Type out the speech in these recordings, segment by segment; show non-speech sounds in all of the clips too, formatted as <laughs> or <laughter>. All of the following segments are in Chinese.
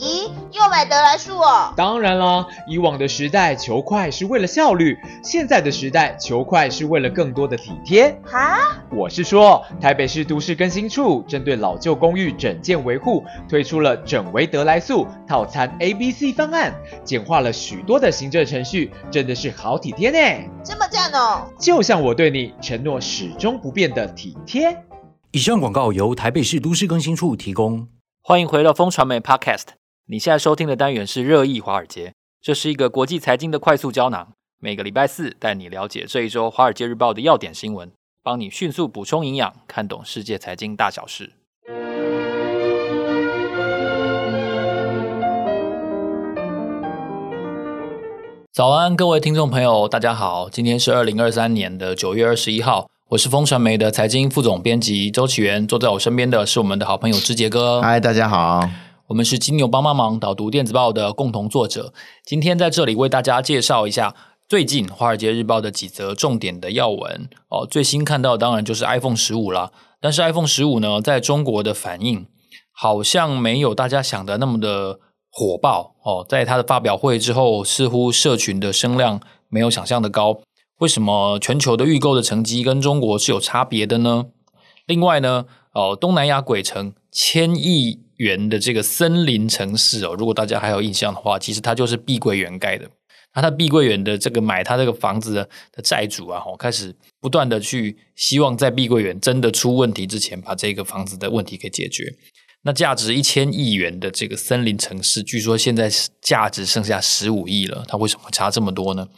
咦，又买得来速哦？当然啦，以往的时代求快是为了效率，现在的时代求快是为了更多的体贴。哈？我是说，台北市都市更新处针对老旧公寓整建维护，推出了整维得来速套餐 A B C 方案，简化了许多的行政程序，真的是好体贴呢。这么赞哦！就像我对你承诺始终不变的体贴。以上广告由台北市都市更新处提供。欢迎回到风传媒 Podcast。你现在收听的单元是热议华尔街，这是一个国际财经的快速胶囊。每个礼拜四带你了解这一周《华尔街日报》的要点新闻，帮你迅速补充营养，看懂世界财经大小事。早安，各位听众朋友，大家好。今天是二零二三年的九月二十一号，我是风传媒的财经副总编辑周岐原。坐在我身边的是我们的好朋友之杰哥。嗨，大家好。我们是金牛帮帮忙导读电子报的共同作者，今天在这里为大家介绍一下最近《华尔街日报》的几则重点的要闻哦。最新看到的当然就是 iPhone 十五啦，但是 iPhone 十五呢，在中国的反应好像没有大家想的那么的火爆哦。在它的发表会之后，似乎社群的声量没有想象的高。为什么全球的预购的成绩跟中国是有差别的呢？另外呢，哦，东南亚鬼城千亿元的这个森林城市哦，如果大家还有印象的话，其实它就是碧桂园盖的。那他碧桂园的这个买他这个房子的债主啊，哦，开始不断的去希望在碧桂园真的出问题之前，把这个房子的问题给解决。那价值一千亿元的这个森林城市，据说现在价值剩下十五亿了。它为什么差这么多呢？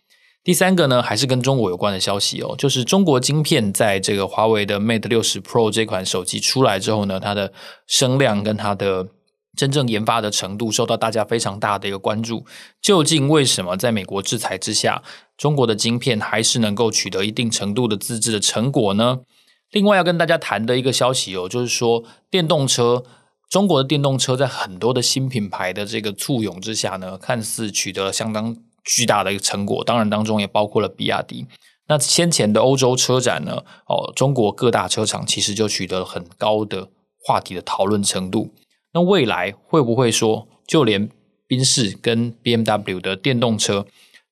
第三个呢，还是跟中国有关的消息哦，就是中国晶片在这个华为的 Mate 60 Pro 这款手机出来之后呢，它的声量跟它的真正研发的程度受到大家非常大的一个关注。究竟为什么在美国制裁之下，中国的晶片还是能够取得一定程度的自制的成果呢？另外要跟大家谈的一个消息哦，就是说电动车，中国的电动车在很多的新品牌的这个簇拥之下呢，看似取得了相当。巨大的一个成果，当然当中也包括了比亚迪。那先前的欧洲车展呢，哦，中国各大车厂其实就取得了很高的话题的讨论程度。那未来会不会说，就连宾士跟 BMW 的电动车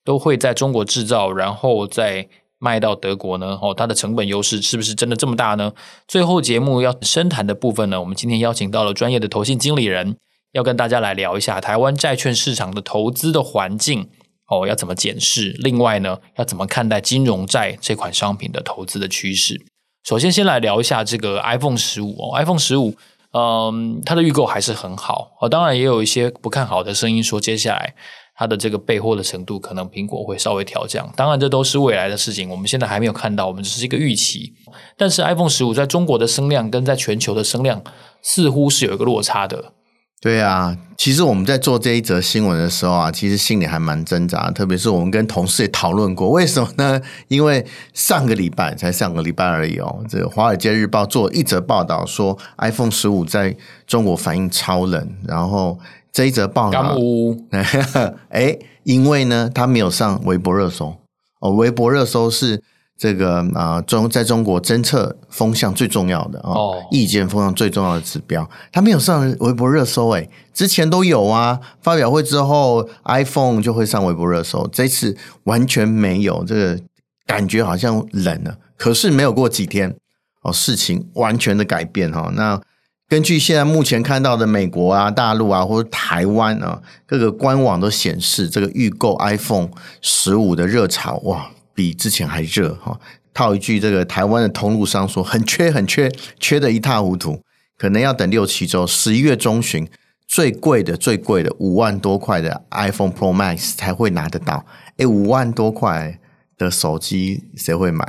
都会在中国制造，然后再卖到德国呢？哦，它的成本优势是不是真的这么大呢？最后节目要深谈的部分呢，我们今天邀请到了专业的投信经理人，要跟大家来聊一下台湾债券市场的投资的环境。哦，要怎么检视？另外呢，要怎么看待金融债这款商品的投资的趋势？首先，先来聊一下这个 iPhone 十五哦，iPhone 十五，嗯，它的预购还是很好哦。当然，也有一些不看好的声音，说接下来它的这个备货的程度可能苹果会稍微调降。当然，这都是未来的事情，我们现在还没有看到，我们只是一个预期。但是，iPhone 十五在中国的声量跟在全球的声量似乎是有一个落差的。对啊，其实我们在做这一则新闻的时候啊，其实心里还蛮挣扎，特别是我们跟同事也讨论过，为什么呢？因为上个礼拜才上个礼拜而已哦，这个《华尔街日报》做一则报道说，iPhone 十五在中国反应超冷，然后这一则报道，<laughs> 哎，因为呢，它没有上微博热搜哦，微博热搜是。这个啊，中在中国侦测风向最重要的哦，意见风向最重要的指标，它没有上微博热搜诶，之前都有啊。发表会之后，iPhone 就会上微博热搜，这次完全没有，这个感觉好像冷了。可是没有过几天哦，事情完全的改变哈。那根据现在目前看到的美国啊、大陆啊或者台湾啊各个官网都显示，这个预购 iPhone 十五的热潮哇。比之前还热哈，套一句这个台湾的通路商说，很缺很缺，缺得一塌糊涂，可能要等六七周，十一月中旬最贵的最贵的五万多块的 iPhone Pro Max 才会拿得到。诶，五万多块的手机谁会买？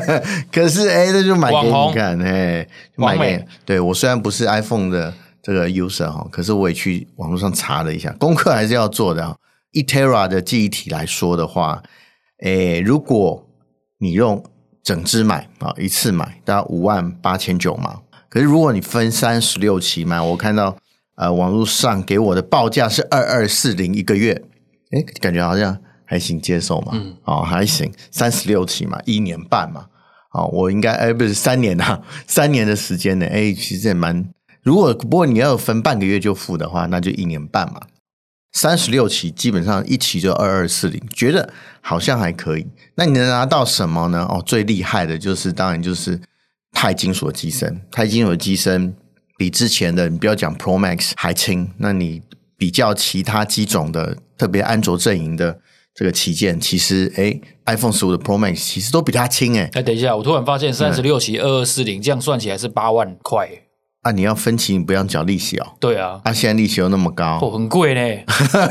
<laughs> 可是诶，那就买给你看，诶，买给对我虽然不是 iPhone 的这个 user 哈，可是我也去网络上查了一下，功课还是要做的。一 Tera 的记忆体来说的话。诶，如果你用整支买啊，一次买大概五万八千九嘛。可是如果你分三十六期买，我看到呃网络上给我的报价是二二四零一个月，诶，感觉好像还行接受嘛，嗯，哦还行，三十六期嘛，一年半嘛，哦我应该诶不是三年啊，三年的时间呢，诶其实也蛮。如果不过你要分半个月就付的话，那就一年半嘛。三十六期基本上一期就二二四零，觉得好像还可以。那你能拿到什么呢？哦，最厉害的就是当然就是钛金属的机身，钛金属的机身比之前的你不要讲 Pro Max 还轻。那你比较其他机种的，特别安卓阵营的这个旗舰，其实诶 iPhone 十五的 Pro Max 其实都比它轻诶。哎，等一下，我突然发现三十六期二二四零这样算起来是八万块。啊，你要分期，你不要缴利息哦。对啊，啊，现在利息又那么高，哦，很贵呢。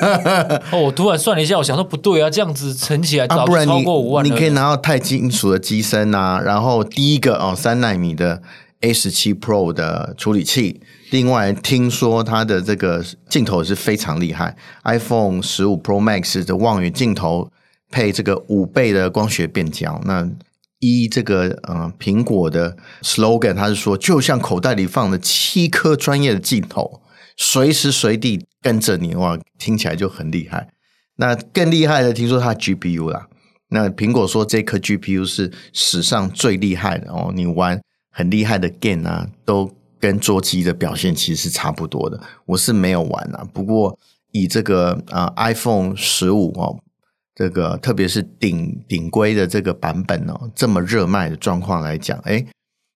<laughs> 哦，我突然算了一下，我想说不对啊，这样子乘起来，啊，不然你超过五万你可以拿到钛金属的机身啊，然后第一个哦，三纳米的 A 十七 Pro 的处理器，另外听说它的这个镜头是非常厉害，iPhone 十五 Pro Max 的望远镜头配这个五倍的光学变焦，那。一这个呃，苹果的 slogan，它是说，就像口袋里放了七颗专业的镜头，随时随地跟着你，哇，听起来就很厉害。那更厉害的，听说它 GPU 啦，那苹果说这颗 GPU 是史上最厉害的哦，你玩很厉害的 game 啊，都跟桌机的表现其实是差不多的。我是没有玩啊，不过以这个呃 iPhone 十五哦。这个特别是顶顶规的这个版本哦，这么热卖的状况来讲，诶，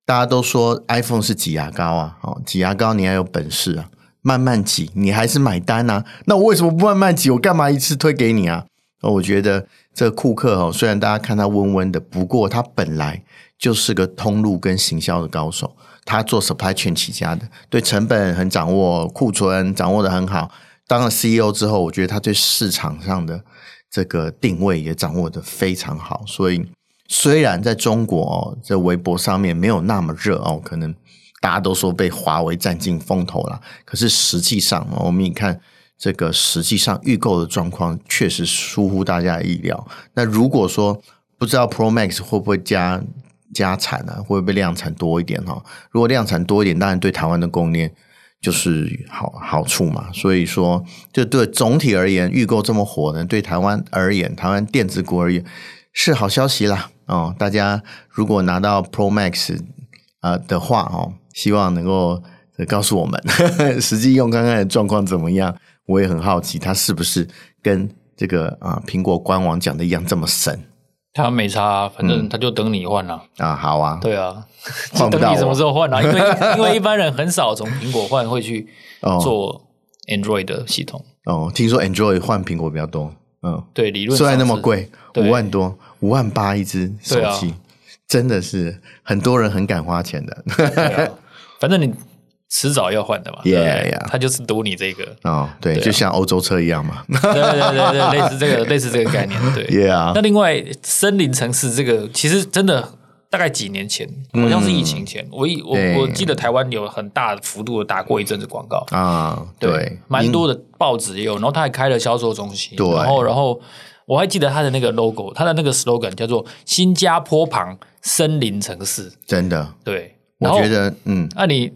大家都说 iPhone 是挤牙膏啊，哦，挤牙膏你还有本事啊，慢慢挤，你还是买单啊？那我为什么不慢慢挤？我干嘛一次推给你啊？我觉得这个库克哦，虽然大家看他温温的，不过他本来就是个通路跟行销的高手，他做 supply chain 起家的，对成本很掌握，库存掌握得很好。当了 CEO 之后，我觉得他对市场上的。这个定位也掌握得非常好，所以虽然在中国哦，在微博上面没有那么热哦，可能大家都说被华为占尽风头了，可是实际上哦我们一看这个实际上预购的状况，确实出乎大家的意料。那如果说不知道 Pro Max 会不会加加产呢？会不会量产多一点哈？如果量产多一点，当然对台湾的供应链。就是好好处嘛，所以说，就对总体而言，预购这么火呢，对台湾而言，台湾电子股而言是好消息啦。哦，大家如果拿到 Pro Max 啊、的话哦，希望能够告诉我们呵呵 <laughs> 实际用看看的状况怎么样。我也很好奇，它是不是跟这个啊、苹果官网讲的一样这么神？他没差、啊，反正他就等你换了、嗯、啊。好啊，对啊，<laughs> 就等你什么时候换啊？因为 <laughs> 因为一般人很少从苹果换，会去做 Android 的系统。哦，听说 Android 换苹果比较多。嗯，对，理论上虽然那么贵，五万多，五万八一只手机，啊、真的是很多人很敢花钱的。啊、反正你。迟早要换的嘛，他就是赌你这个。哦，对，就像欧洲车一样嘛，对对对对，类似这个 <laughs> 类似这个概念，对，Yeah。那另外森林城市这个其实真的大概几年前，好像是疫情前，我我我记得台湾有很大幅度的打过一阵子广告。啊，对，蛮多的报纸也有，然后他还开了销售中心，对，然后然后我还记得他的那个 logo，他的那个 slogan 叫做“新加坡旁森林城市”，真的，对，我觉得嗯，那你。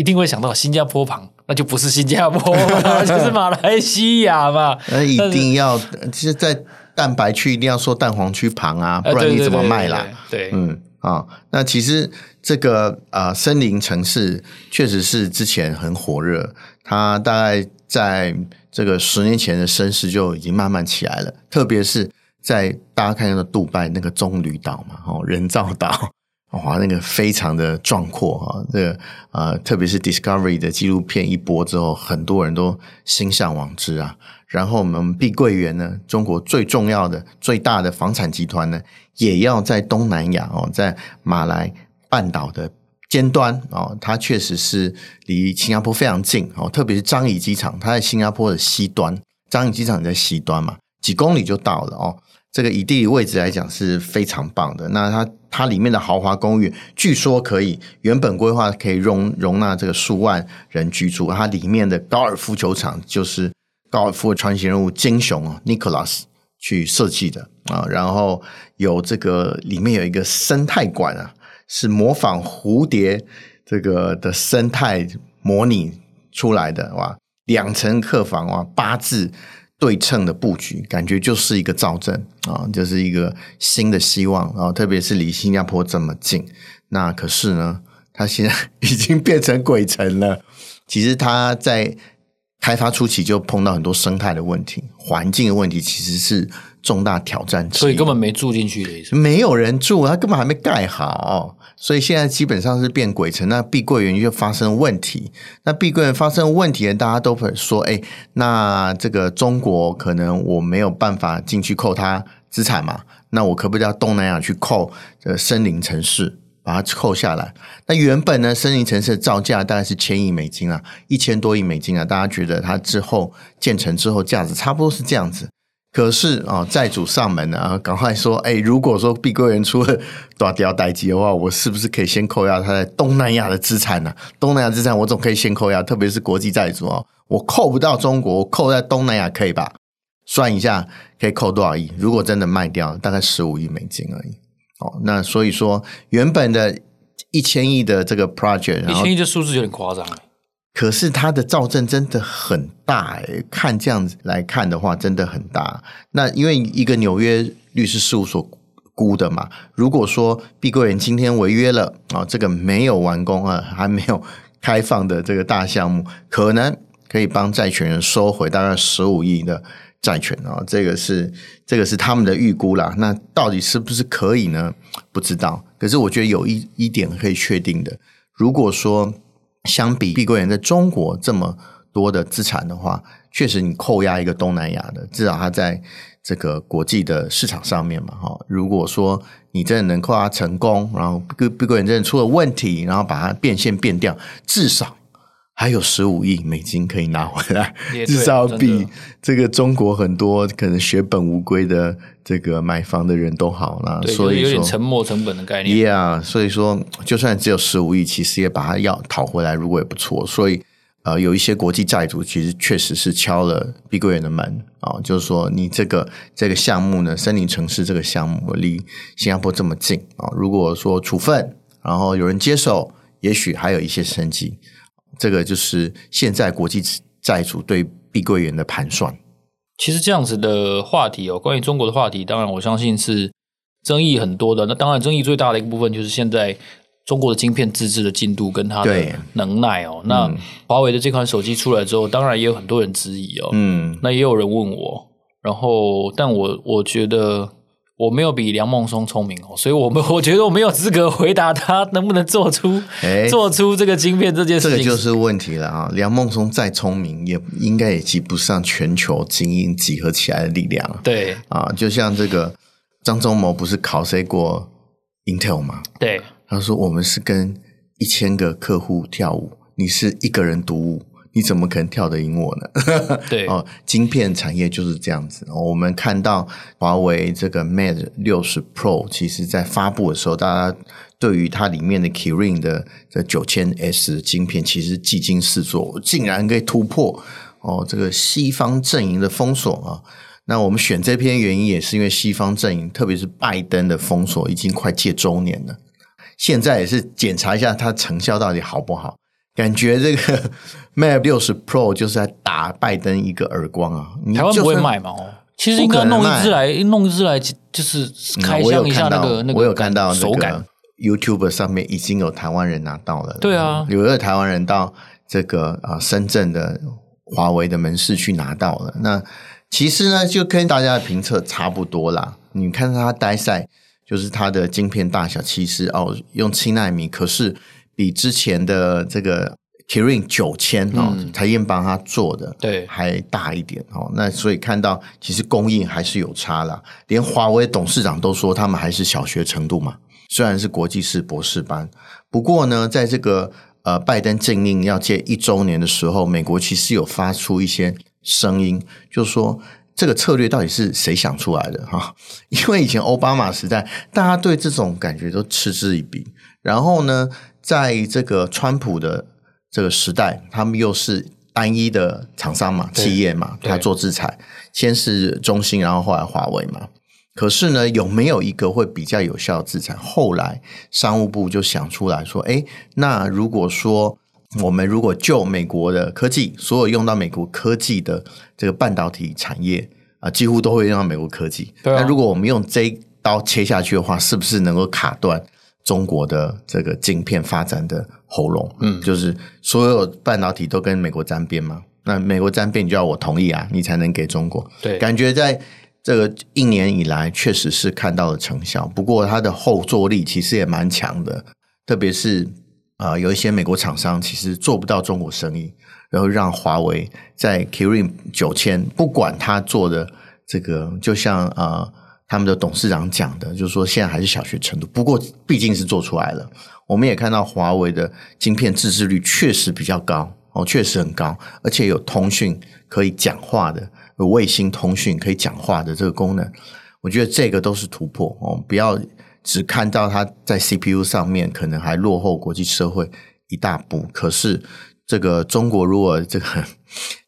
一定会想到新加坡旁，那就不是新加坡，<laughs> 就是马来西亚嘛。那一定要，其实，在蛋白区一定要说蛋黄区旁啊，不然你怎么卖啦？对，嗯啊，那其实这个啊，森林城市确实是之前很火热，它大概在这个十年前的声势就已经慢慢起来了，特别是在大家看到的杜拜那个棕榈岛嘛，哦，人造岛。哇，那个非常的壮阔哈，这个呃，特别是 Discovery 的纪录片一播之后，很多人都心向往之啊。然后我们碧桂园呢，中国最重要的、最大的房产集团呢，也要在东南亚哦，在马来半岛的尖端哦，它确实是离新加坡非常近哦。特别是樟宜机场，它在新加坡的西端，樟宜机场在西端嘛，几公里就到了哦。这个以地理位置来讲是非常棒的。那它它里面的豪华公寓，据说可以原本规划可以容容纳这个数万人居住。它里面的高尔夫球场就是高尔夫的传奇人物金熊啊，Nicholas 去设计的啊。然后有这个里面有一个生态馆啊，是模仿蝴蝶这个的生态模拟出来的哇。两层客房哇，八字。对称的布局，感觉就是一个造镇啊，就是一个新的希望啊。特别是离新加坡这么近，那可是呢，它现在已经变成鬼城了。其实它在开发初期就碰到很多生态的问题、环境的问题，其实是重大挑战。所以根本没住进去的意思，没有人住，它根本还没盖好。所以现在基本上是变鬼城，那碧桂园就发生问题。那碧桂园发生问题呢，大家都会说：“哎，那这个中国可能我没有办法进去扣它资产嘛？那我可不可以到东南亚去扣这个森林城市，把它扣下来？那原本呢，森林城市的造价大概是千亿美金啊，一千多亿美金啊。大家觉得它之后建成之后价值差不多是这样子。”可是啊，债主上门啊，赶快说，哎，如果说碧桂园出了大掉代志的话，我是不是可以先扣押他在东南亚的资产呢？东南亚资产我总可以先扣押，特别是国际债主哦，我扣不到中国，我扣在东南亚可以吧？算一下可以扣多少亿？如果真的卖掉，大概十五亿美金而已。哦，那所以说原本的一千亿的这个 project，一千亿这数字有点夸张。可是它的造证真的很大诶，看这样子来看的话，真的很大。那因为一个纽约律师事务所估的嘛，如果说碧桂园今天违约了啊，这个没有完工啊，还没有开放的这个大项目，可能可以帮债权人收回大概十五亿的债权啊，这个是这个是他们的预估啦。那到底是不是可以呢？不知道。可是我觉得有一一点可以确定的，如果说。相比碧桂园在中国这么多的资产的话，确实你扣押一个东南亚的，至少它在这个国际的市场上面嘛，哈。如果说你真的能扣押成功，然后碧碧桂园真的出了问题，然后把它变现变掉，至少。还有十五亿美金可以拿回来，至少比这个中国很多可能血本无归的这个买房的人都好啦。所以说，有点沉没成本的概念。Yeah，所以说，就算只有十五亿，其实也把它要讨回来，如果也不错。所以，呃，有一些国际债主其实确实是敲了碧桂园的门啊，就是说，你这个这个项目呢，森林城市这个项目离新加坡这么近啊，如果说处分，然后有人接手，也许还有一些生机。这个就是现在国际债主对碧桂园的盘算。其实这样子的话题哦，关于中国的话题，当然我相信是争议很多的。那当然，争议最大的一个部分就是现在中国的晶片自制的进度跟它的能耐哦。那华为的这款手机出来之后，当然也有很多人质疑哦。嗯，那也有人问我，然后但我我觉得。我没有比梁孟松聪明哦，所以我们 <laughs> 我觉得我没有资格回答他 <laughs> 能不能做出、欸、做出这个晶片这件事情。这个就是问题了啊！梁孟松再聪明，也应该也及不上全球精英集合起来的力量。对啊，就像这个张忠谋不是考 C 过 Intel 吗？对，他说我们是跟一千个客户跳舞，你是一个人独舞。你怎么可能跳得赢我呢？<laughs> 对哦，晶片产业就是这样子。我们看到华为这个 Mate 六十 Pro，其实在发布的时候，大家对于它里面的 Kirin 的这九千 S 晶片，其实技惊四座，竟然可以突破哦这个西方阵营的封锁啊！那我们选这篇原因也是因为西方阵营，特别是拜登的封锁已经快届周年了，现在也是检查一下它成效到底好不好。感觉这个 <laughs> Mate 六十 Pro 就是在打拜登一个耳光啊！台湾不会卖嘛？哦，其实应该弄一只来，弄一只来就是开箱一下那个那个。我有看到手感，YouTube 上面已经有台湾人拿到了。对啊，有一个台湾人到这个啊深圳的华为的门市去拿到了。那其实呢，就跟大家的评测差不多啦。你看它呆塞，就是它的晶片大小，其实哦用七纳米，可是。比之前的这个 Kirin 九千哦，台积电帮他做的对还大一点哦。那所以看到其实供应还是有差啦，连华为董事长都说他们还是小学程度嘛。虽然是国际式博士班，不过呢，在这个呃拜登政令要届一周年的时候，美国其实有发出一些声音，就是说这个策略到底是谁想出来的哈？<laughs> 因为以前奥巴马时代，大家对这种感觉都嗤之以鼻，然后呢，在这个川普的这个时代，他们又是单一的厂商嘛，企业嘛，他做制裁，先是中兴，然后后来华为嘛。可是呢，有没有一个会比较有效的制裁？后来商务部就想出来说，哎，那如果说我们如果就美国的科技，所有用到美国科技的这个半导体产业啊，几乎都会用到美国科技。那如果我们用这一刀切下去的话，是不是能够卡断？中国的这个晶片发展的喉咙。嗯，就是所有半导体都跟美国沾边嘛，那美国沾边，你就要我同意啊，你才能给中国。对，感觉在这个一年以来，确实是看到了成效。不过它的后坐力其实也蛮强的，特别是啊、呃，有一些美国厂商其实做不到中国生意，然后让华为在 Kirin 九千，不管他做的这个，就像啊、呃，他们的董事长讲的，就是说现在还是小学程度。不过毕竟是做出来了，我们也看到华为的晶片自制率确实比较高哦，确实很高，而且有通讯可以讲话的。有卫星通讯可以讲话的这个功能，我觉得这个都是突破哦。不要只看到它在 CPU 上面可能还落后国际社会一大步，可是这个中国如果这个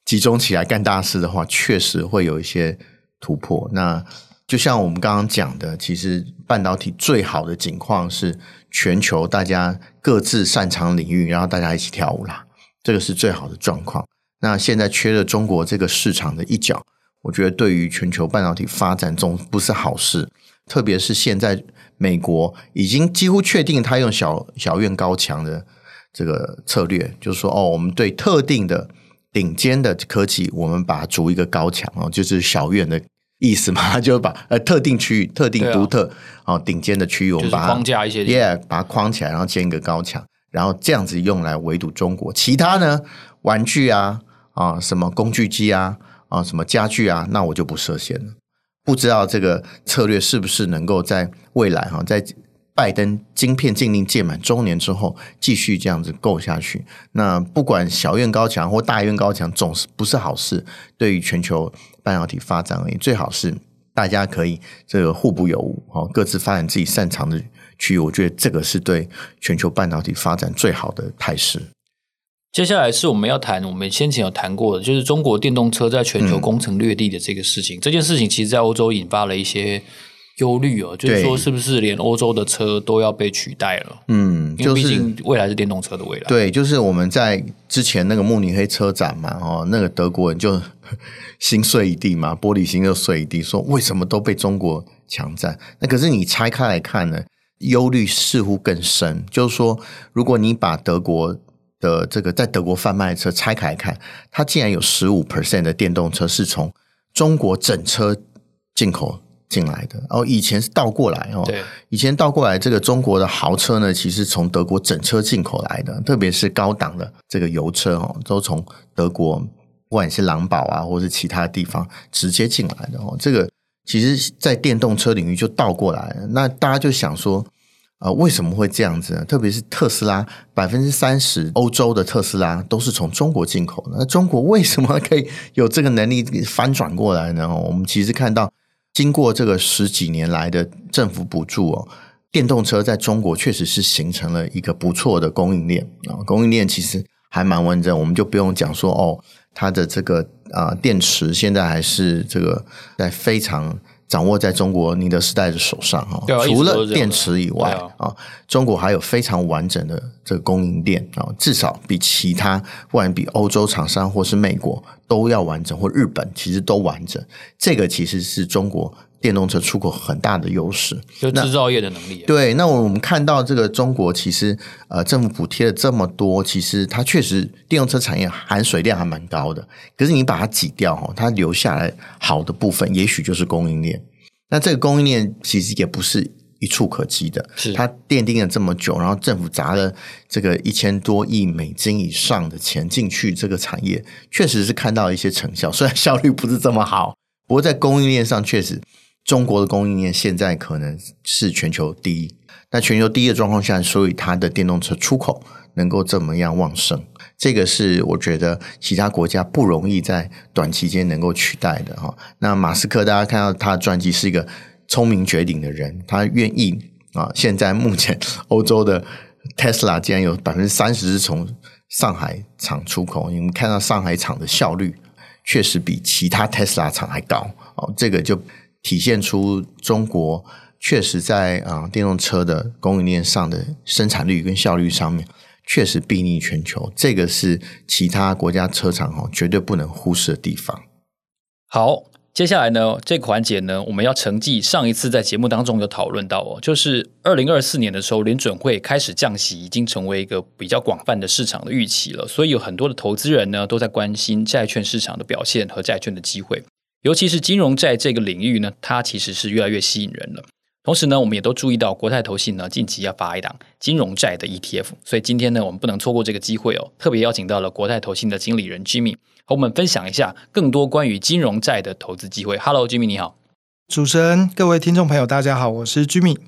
集中起来干大事的话，确实会有一些突破。那就像我们刚刚讲的，其实半导体最好的景况是全球大家各自擅长领域，然后大家一起跳舞啦，这个是最好的状况。那现在缺了中国这个市场的一角，我觉得对于全球半导体发展总不是好事。特别是现在美国已经几乎确定他用小小院高墙的这个策略，就是说哦，我们对特定的顶尖的科技，我们把它筑一个高墙哦，就是小院的意思嘛，就把呃特定区域、特定独特哦顶尖的区域，我们把它框架一些，yeah，把它框起来，然后建一个高墙，然后这样子用来围堵中国。其他呢，玩具啊。啊，什么工具机啊，啊，什么家具啊，那我就不设限了。不知道这个策略是不是能够在未来哈，在拜登晶片禁令届满周年之后，继续这样子够下去。那不管小院高墙或大院高墙，总是不是好事。对于全球半导体发展而已，最好是大家可以这个互补有无，哦，各自发展自己擅长的区域。我觉得这个是对全球半导体发展最好的态势。接下来是我们要谈，我们先前有谈过的，就是中国电动车在全球攻城略地的这个事情。嗯、这件事情其实，在欧洲引发了一些忧虑哦，就是说，是不是连欧洲的车都要被取代了？嗯，就是、因为毕竟未来是电动车的未来。对，就是我们在之前那个慕尼黑车展嘛，哦，那个德国人就 <laughs> 心碎一地嘛，玻璃心就碎一地，说为什么都被中国抢占？那可是你拆开来看呢，忧虑似乎更深。就是说，如果你把德国的这个在德国贩卖的车拆开来看，它竟然有十五 percent 的电动车是从中国整车进口进来的。哦，以前是倒过来哦，对，以前倒过来，这个中国的豪车呢，其实从德国整车进口来的，特别是高档的这个油车哦，都从德国不管是狼堡啊，或是其他地方直接进来的哦。这个其实，在电动车领域就倒过来了，那大家就想说。啊、呃，为什么会这样子呢？特别是特斯拉，百分之三十欧洲的特斯拉都是从中国进口的。那中国为什么可以有这个能力翻转过来呢？我们其实看到，经过这个十几年来的政府补助哦，电动车在中国确实是形成了一个不错的供应链啊，供应链其实还蛮完整。我们就不用讲说哦，它的这个啊、电池现在还是这个在非常。掌握在中国宁德时代的手上哈，除了电池以外啊，中国还有非常完整的这个供应链啊，至少比其他不管比欧洲厂商或是美国都要完整，或日本其实都完整。这个其实是中国电动车出口很大的优势，就制造业的能力。对，那我们看到这个中国其实呃政府补贴了这么多，其实它确实电动车产业含水量还蛮高的。可是你把它挤掉哈，它留下来好的部分，也许就是供应链。那这个供应链其实也不是一触可及的，是它奠定了这么久，然后政府砸了这个一千多亿美金以上的钱进去，这个产业确实是看到一些成效，虽然效率不是这么好，不过在供应链上确实，中国的供应链现在可能是全球第一。那全球第一的状况下，所以它的电动车出口能够这么样旺盛，这个是我觉得其他国家不容易在短期间能够取代的哈。那马斯克，大家看到他的传记是一个聪明绝顶的人，他愿意啊。现在目前欧洲的 Tesla 竟然有百分之三十是从上海厂出口，你们看到上海厂的效率确实比其他 Tesla 厂还高哦，这个就体现出中国。确实在啊，电动车的供应链上的生产率跟效率上面，确实瞩逆全球。这个是其他国家车厂哦绝对不能忽视的地方。好，接下来呢，这个环节呢，我们要承继上一次在节目当中有讨论到哦，就是二零二四年的时候，联准会开始降息，已经成为一个比较广泛的市场的预期了。所以有很多的投资人呢，都在关心债券市场的表现和债券的机会，尤其是金融债这个领域呢，它其实是越来越吸引人了。同时呢，我们也都注意到国泰投信呢，近期要发一档金融债的 ETF，所以今天呢，我们不能错过这个机会哦，特别邀请到了国泰投信的经理人 Jimmy。和我们分享一下更多关于金融债的投资机会。Hello，Jimmy，你好。主持人，各位听众朋友，大家好，我是 Jimmy。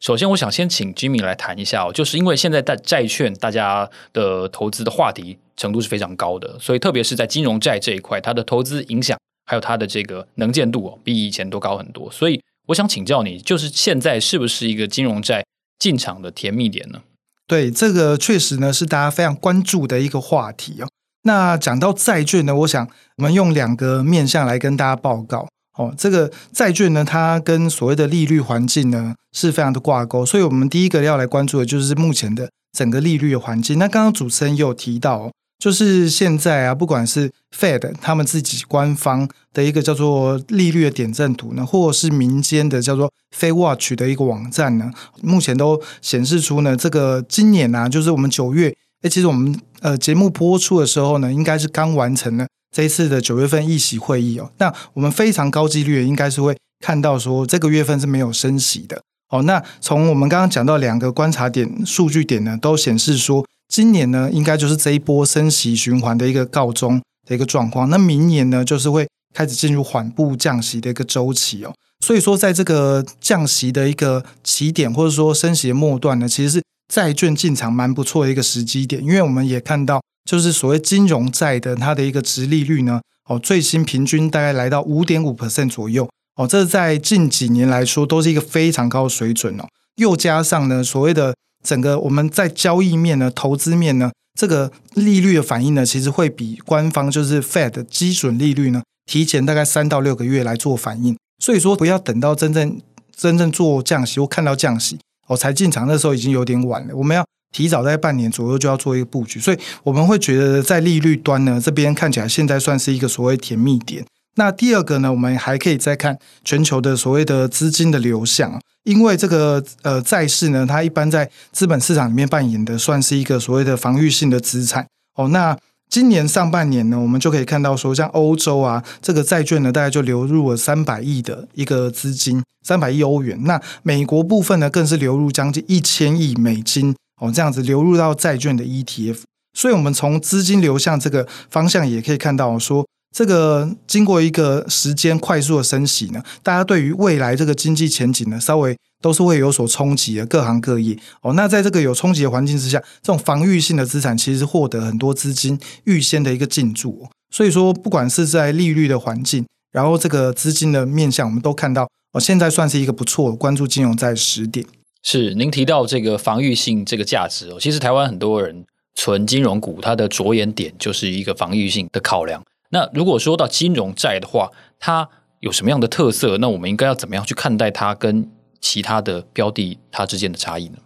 首先，我想先请 Jimmy 来谈一下哦，就是因为现在债债券大家的投资的话题程度是非常高的，所以特别是在金融债这一块，它的投资影响还有它的这个能见度哦，比以前都高很多。所以，我想请教你，就是现在是不是一个金融债进场的甜蜜点呢？对，这个确实呢是大家非常关注的一个话题哦。那讲到债券呢，我想我们用两个面向来跟大家报告哦。这个债券呢，它跟所谓的利率环境呢是非常的挂钩，所以我们第一个要来关注的就是目前的整个利率的环境。那刚刚主持人也有提到，就是现在啊，不管是 Fed 他们自己官方的一个叫做利率的点阵图呢，或是民间的叫做 FedWatch 的一个网站呢，目前都显示出呢，这个今年啊，就是我们九月。哎，其实我们呃节目播出的时候呢，应该是刚完成了这一次的九月份议息会议哦。那我们非常高几率应该是会看到说这个月份是没有升息的哦。那从我们刚刚讲到两个观察点数据点呢，都显示说今年呢应该就是这一波升息循环的一个告终的一个状况。那明年呢就是会开始进入缓步降息的一个周期哦。所以说在这个降息的一个起点或者说升息的末段呢，其实是。债券进场蛮不错的一个时机点，因为我们也看到，就是所谓金融债的它的一个殖利率呢，哦，最新平均大概来到五点五 percent 左右，哦，这在近几年来说都是一个非常高的水准哦。又加上呢，所谓的整个我们在交易面呢、投资面呢，这个利率的反应呢，其实会比官方就是 Fed 基准利率呢，提前大概三到六个月来做反应。所以说，不要等到真正真正做降息或看到降息。我才进场，那时候已经有点晚了。我们要提早在半年左右就要做一个布局，所以我们会觉得在利率端呢，这边看起来现在算是一个所谓甜蜜点。那第二个呢，我们还可以再看全球的所谓的资金的流向，因为这个呃债市呢，它一般在资本市场里面扮演的算是一个所谓的防御性的资产哦。那今年上半年呢，我们就可以看到说，像欧洲啊，这个债券呢，大概就流入了三百亿的一个资金，三百亿欧元。那美国部分呢，更是流入将近一千亿美金哦，这样子流入到债券的 ETF。所以，我们从资金流向这个方向也可以看到说，这个经过一个时间快速的升息呢，大家对于未来这个经济前景呢，稍微。都是会有所冲击的，各行各业哦。那在这个有冲击的环境之下，这种防御性的资产其实获得很多资金预先的一个进驻。所以说，不管是在利率的环境，然后这个资金的面向，我们都看到哦，现在算是一个不错关注金融债时点。是您提到这个防御性这个价值哦，其实台湾很多人存金融股，它的着眼点就是一个防御性的考量。那如果说到金融债的话，它有什么样的特色？那我们应该要怎么样去看待它跟？其他的标的，它之间的差异呢？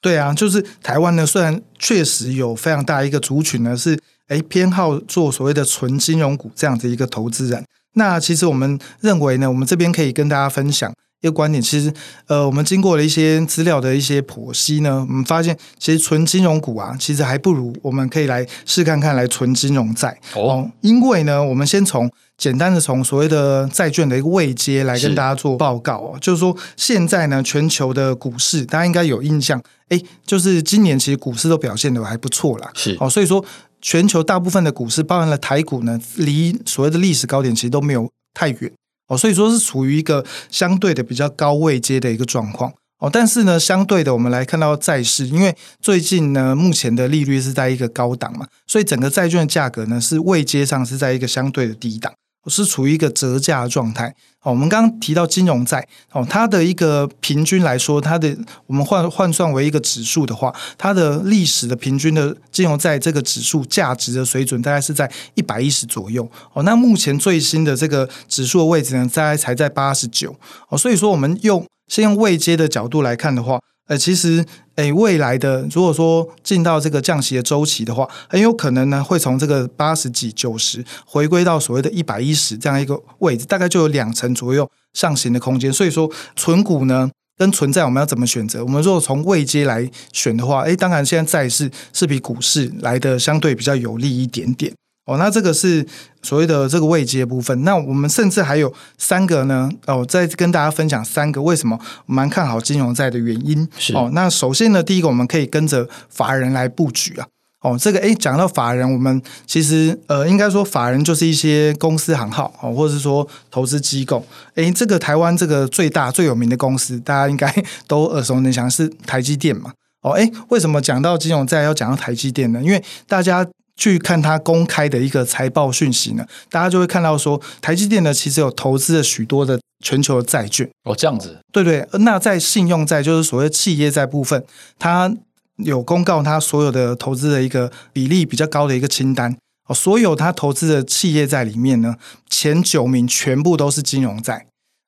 对啊，就是台湾呢，虽然确实有非常大一个族群呢，是诶偏好做所谓的纯金融股这样子一个投资人。那其实我们认为呢，我们这边可以跟大家分享一个观点。其实，呃，我们经过了一些资料的一些剖析呢，我们发现其实纯金融股啊，其实还不如我们可以来试看看来纯金融债哦。因为呢，我们先从。简单的从所谓的债券的一个位阶来跟大家做报告哦，是就是说现在呢，全球的股市大家应该有印象，哎，就是今年其实股市都表现得还不错啦。是哦，所以说全球大部分的股市，包含了台股呢，离所谓的历史高点其实都没有太远哦，所以说是处于一个相对的比较高位阶的一个状况。哦，但是呢，相对的，我们来看到债市，因为最近呢，目前的利率是在一个高档嘛，所以整个债券价格呢，是位阶上是在一个相对的低档，是处于一个折价的状态。哦，我们刚刚提到金融债，哦，它的一个平均来说，它的我们换换算为一个指数的话，它的历史的平均的金融债这个指数价值的水准大概是在一百一十左右。哦，那目前最新的这个指数的位置呢，大概才在八十九。哦，所以说我们用。先用未接的角度来看的话，呃，其实，诶，未来的如果说进到这个降息的周期的话，很有可能呢会从这个八十几、九十回归到所谓的一百一十这样一个位置，大概就有两成左右上行的空间。所以说，存股呢跟存债我们要怎么选择？我们如果从位阶来选的话，诶，当然现在债市是比股市来的相对比较有利一点点。哦，那这个是所谓的这个位阶部分。那我们甚至还有三个呢。哦，再跟大家分享三个为什么我蛮看好金融债的原因。是哦，那首先呢，第一个我们可以跟着法人来布局啊。哦，这个诶，讲到法人，我们其实呃，应该说法人就是一些公司行号哦，或者是说投资机构。诶，这个台湾这个最大最有名的公司，大家应该 <laughs> 都耳熟能详，是台积电嘛。哦，诶，为什么讲到金融债要讲到台积电呢？因为大家。去看它公开的一个财报讯息呢，大家就会看到说，台积电呢其实有投资了许多的全球的债券哦，这样子，对对。那在信用债，就是所谓企业债部分，它有公告它所有的投资的一个比例比较高的一个清单哦，所有它投资的企业债里面呢，前九名全部都是金融债。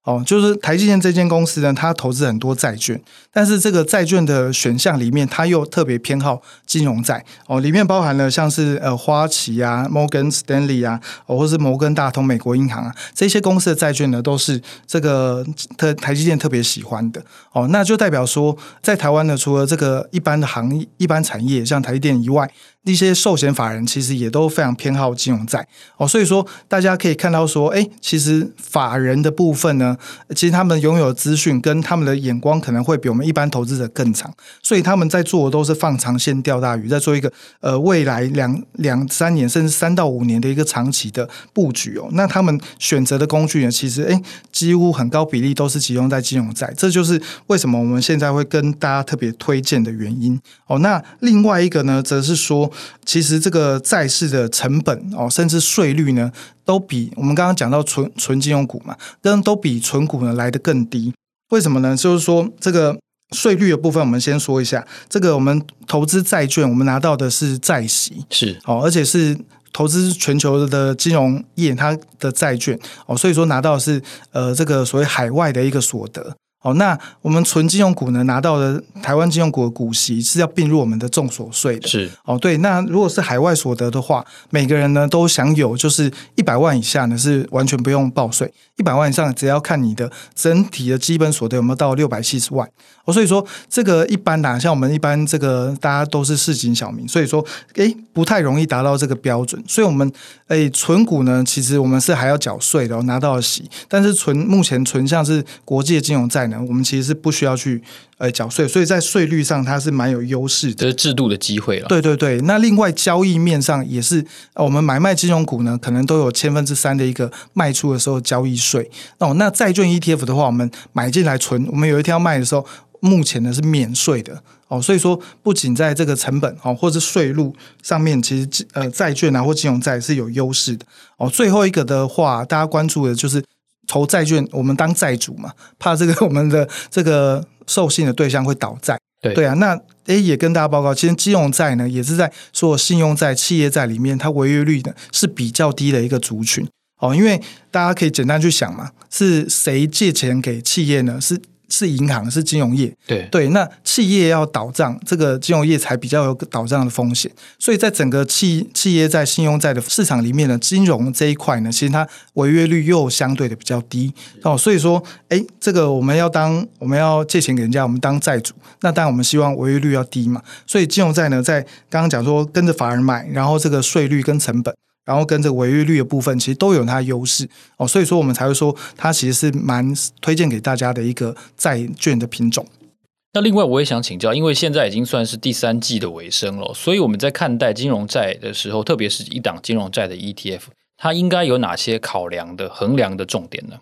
哦，就是台积电这间公司呢，它投资很多债券，但是这个债券的选项里面，它又特别偏好金融债。哦，里面包含了像是呃花旗啊、摩根斯丹利啊，哦，或是摩根大通、美国银行啊这些公司的债券呢，都是这个特台积电特别喜欢的。哦，那就代表说，在台湾呢，除了这个一般的行业、一般产业，像台积电以外。一些寿险法人其实也都非常偏好金融债哦，所以说大家可以看到说，哎，其实法人的部分呢，其实他们拥有资讯跟他们的眼光可能会比我们一般投资者更长，所以他们在做的都是放长线钓大鱼，在做一个呃未来两两三年甚至三到五年的一个长期的布局哦。那他们选择的工具呢，其实哎几乎很高比例都是集中在金融债，这就是为什么我们现在会跟大家特别推荐的原因哦。那另外一个呢，则是说。其实这个债市的成本哦，甚至税率呢，都比我们刚刚讲到纯纯金融股嘛，跟都比纯股呢来的更低。为什么呢？就是说这个税率的部分，我们先说一下。这个我们投资债券，我们拿到的是债息，是哦，而且是投资全球的金融业它的债券哦，所以说拿到的是呃这个所谓海外的一个所得。哦，那我们纯金融股呢，拿到的台湾金融股的股息是要并入我们的综所税的。是哦，对。那如果是海外所得的话，每个人呢都享有，就是一百万以下呢是完全不用报税，一百万以上只要看你的整体的基本所得有没有到六百七十万。哦，所以说这个一般呐，像我们一般这个大家都是市井小民，所以说诶不太容易达到这个标准。所以我们诶存股呢，其实我们是还要缴税的，哦，拿到的息。但是存目前存像是国际的金融债。我们其实是不需要去呃缴税，所以在税率上它是蛮有优势的，这是制度的机会了。对对对，那另外交易面上也是，我们买卖金融股呢，可能都有千分之三的一个卖出的时候交易税哦。那债券 ETF 的话，我们买进来存，我们有一天要卖的时候，目前呢是免税的哦。所以说，不仅在这个成本哦，或者是税路上面，其实呃债券啊或金融债是有优势的哦。最后一个的话，大家关注的就是。投债券，我们当债主嘛，怕这个 <laughs> 我们的这个授信的对象会倒债。对对啊，那诶也跟大家报告，其实金融债呢也是在所有信用债、企业债里面，它违约率呢是比较低的一个族群哦。因为大家可以简单去想嘛，是谁借钱给企业呢？是。是银行，是金融业，对对，那企业要倒账，这个金融业才比较有倒账的风险。所以在整个企企业在信用债的市场里面呢，金融这一块呢，其实它违约率又相对的比较低哦。所以说，哎，这个我们要当我们要借钱给人家，我们当债主，那当然我们希望违约率要低嘛。所以金融债呢，在刚刚讲说跟着法人买，然后这个税率跟成本。然后跟这个违约率的部分，其实都有它的优势哦，所以说我们才会说它其实是蛮推荐给大家的一个债券的品种。那另外我也想请教，因为现在已经算是第三季的尾声了，所以我们在看待金融债的时候，特别是一档金融债的 ETF，它应该有哪些考量的衡量的重点呢？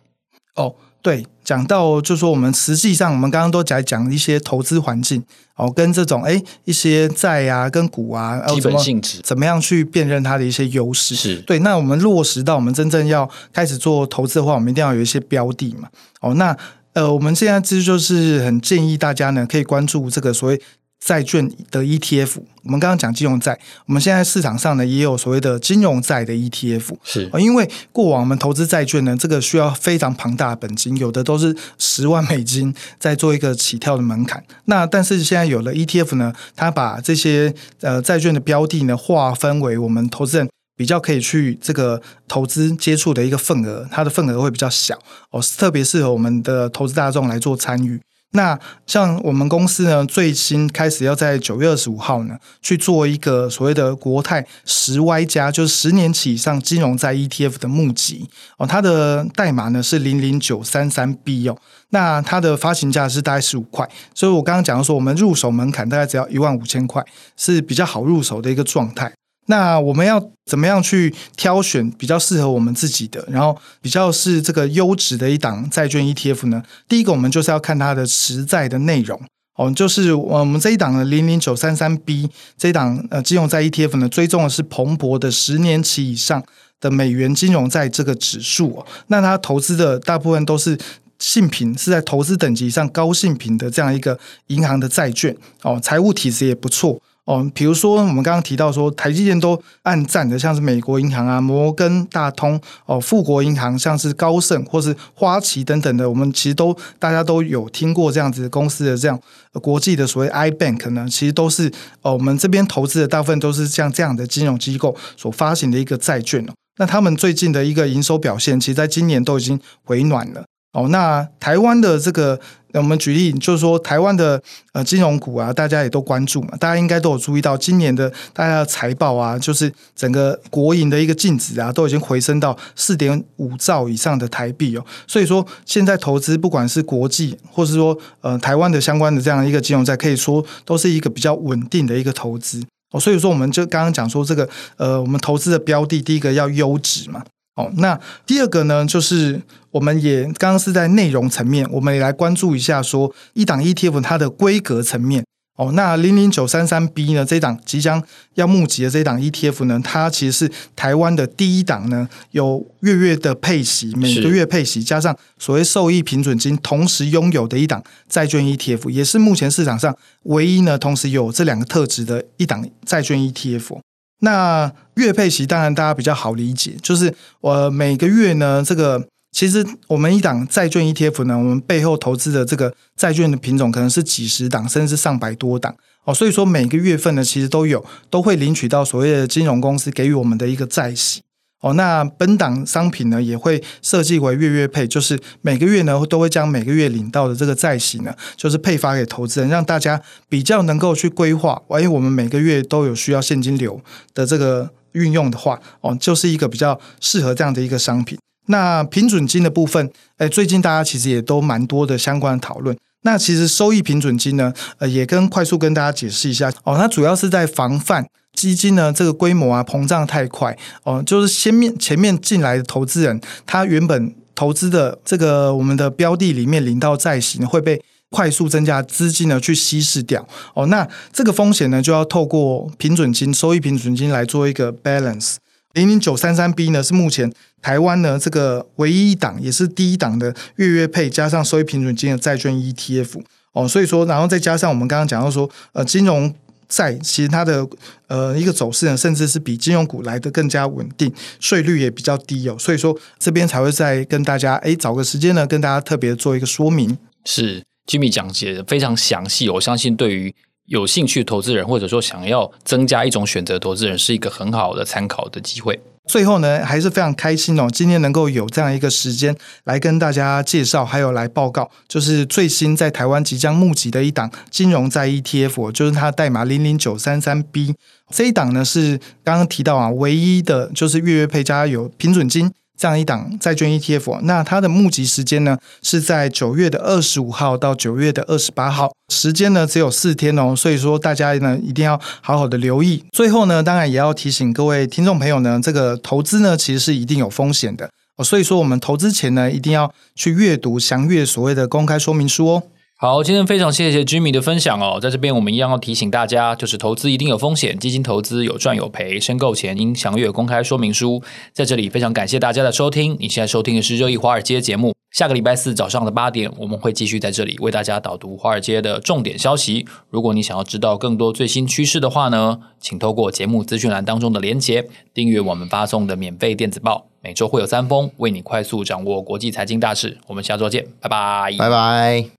哦。对，讲到就是说，我们实际上我们刚刚都在讲一些投资环境哦，跟这种哎一些债啊、跟股啊，基本性质怎么样去辨认它的一些优势？是对。那我们落实到我们真正要开始做投资的话，我们一定要有一些标的嘛。哦，那呃，我们现在其实就是很建议大家呢，可以关注这个所谓债券的 ETF。我们刚刚讲金融债，我们现在市场上呢也有所谓的金融债的 ETF。是，因为过往我们投资债券呢，这个需要非常庞大的本金，有的都是十万美金在做一个起跳的门槛。那但是现在有了 ETF 呢，它把这些呃债券的标的呢划分为我们投资人。比较可以去这个投资接触的一个份额，它的份额会比较小哦，特别适合我们的投资大众来做参与。那像我们公司呢，最新开始要在九月二十五号呢去做一个所谓的国泰十 Y 加，就是十年期以上金融债 ETF 的募集哦，它的代码呢是零零九三三 B 哦，那它的发行价是大概十五块，所以我刚刚讲的说，我们入手门槛大概只要一万五千块，是比较好入手的一个状态。那我们要怎么样去挑选比较适合我们自己的，然后比较是这个优质的一档债券 ETF 呢？第一个，我们就是要看它的实在的内容哦，就是我们这一档的零零九三三 B 这一档呃金融债 ETF 呢，追踪的是彭博的十年期以上的美元金融债这个指数哦。那它投资的大部分都是信品，是在投资等级上高信品的这样一个银行的债券哦，财务体质也不错。哦，比如说我们刚刚提到说，台积电都按赞的，像是美国银行啊、摩根大通、哦、富国银行，像是高盛或是花旗等等的，我们其实都大家都有听过这样子公司的这样国际的所谓 I Bank 呢，其实都是哦，我们这边投资的大部分都是像这样的金融机构所发行的一个债券哦。那他们最近的一个营收表现，其实在今年都已经回暖了。哦，那台湾的这个，我们举例就是说，台湾的呃金融股啊，大家也都关注嘛，大家应该都有注意到，今年的大家的财报啊，就是整个国营的一个净值啊，都已经回升到四点五兆以上的台币哦。所以说，现在投资不管是国际，或是说呃台湾的相关的这样一个金融债，可以说都是一个比较稳定的一个投资哦。所以说，我们就刚刚讲说这个呃，我们投资的标的，第一个要优质嘛。哦，那第二个呢，就是我们也刚刚是在内容层面，我们也来关注一下说一档 ETF 它的规格层面。哦，那零零九三三 B 呢，这档即将要募集的这档 ETF 呢，它其实是台湾的第一档呢，有月月的配息，每个月配息加上所谓受益平准金，同时拥有的一档债券 ETF，也是目前市场上唯一呢，同时有这两个特质的一档债券 ETF。那月配息当然大家比较好理解，就是我每个月呢，这个其实我们一档债券 ETF 呢，我们背后投资的这个债券的品种可能是几十档，甚至上百多档哦，所以说每个月份呢，其实都有都会领取到所谓的金融公司给予我们的一个债息。哦，那本档商品呢也会设计为月月配，就是每个月呢都会将每个月领到的这个债息呢，就是配发给投资人，让大家比较能够去规划。万一我们每个月都有需要现金流的这个运用的话，哦，就是一个比较适合这样的一个商品。那平准金的部分，哎，最近大家其实也都蛮多的相关的讨论。那其实收益平准金呢，呃，也跟快速跟大家解释一下哦，它主要是在防范。基金呢，这个规模啊膨胀太快哦，就是先面前面进来的投资人，他原本投资的这个我们的标的里面领到债息会被快速增加资金呢去稀释掉哦，那这个风险呢就要透过平准金、收益平准金来做一个 balance。零零九三三 B 呢是目前台湾呢这个唯一一档，也是第一档的月月配加上收益平准金的债券 ETF 哦，所以说然后再加上我们刚刚讲到说呃金融。在其实它的呃一个走势呢，甚至是比金融股来的更加稳定，税率也比较低哦，所以说这边才会再跟大家哎找个时间呢，跟大家特别做一个说明。是 Jimmy 讲解的非常详细，我相信对于有兴趣投资人或者说想要增加一种选择投资人，是一个很好的参考的机会。最后呢，还是非常开心哦，今天能够有这样一个时间来跟大家介绍，还有来报告，就是最新在台湾即将募集的一档金融在 ETF，就是它的代码零零九三三 B 这一档呢，是刚刚提到啊，唯一的就是月月配加有平准金。这样一档债券 ETF，那它的募集时间呢，是在九月的二十五号到九月的二十八号，时间呢只有四天哦，所以说大家呢一定要好好的留意。最后呢，当然也要提醒各位听众朋友呢，这个投资呢其实是一定有风险的哦，所以说我们投资前呢一定要去阅读详阅所谓的公开说明书哦。好，今天非常谢谢 Jimmy 的分享哦。在这边，我们一样要提醒大家，就是投资一定有风险，基金投资有赚有赔，申购前应详阅公开说明书。在这里，非常感谢大家的收听。你现在收听的是《热议华尔街》节目。下个礼拜四早上的八点，我们会继续在这里为大家导读华尔街的重点消息。如果你想要知道更多最新趋势的话呢，请透过节目资讯栏当中的连结订阅我们发送的免费电子报，每周会有三封，为你快速掌握国际财经大事。我们下周见，拜拜，拜拜。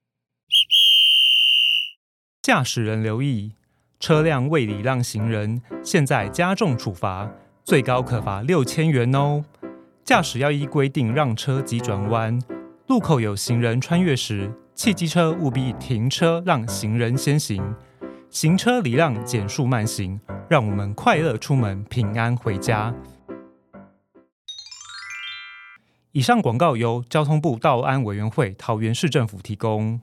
驾驶人留意，车辆未礼让行人，现在加重处罚，最高可罚六千元哦。驾驶要依规定让车及转弯。路口有行人穿越时，汽机车务必停车让行人先行。行车礼让，减速慢行，让我们快乐出门，平安回家。以上广告由交通部道安委员会桃园市政府提供。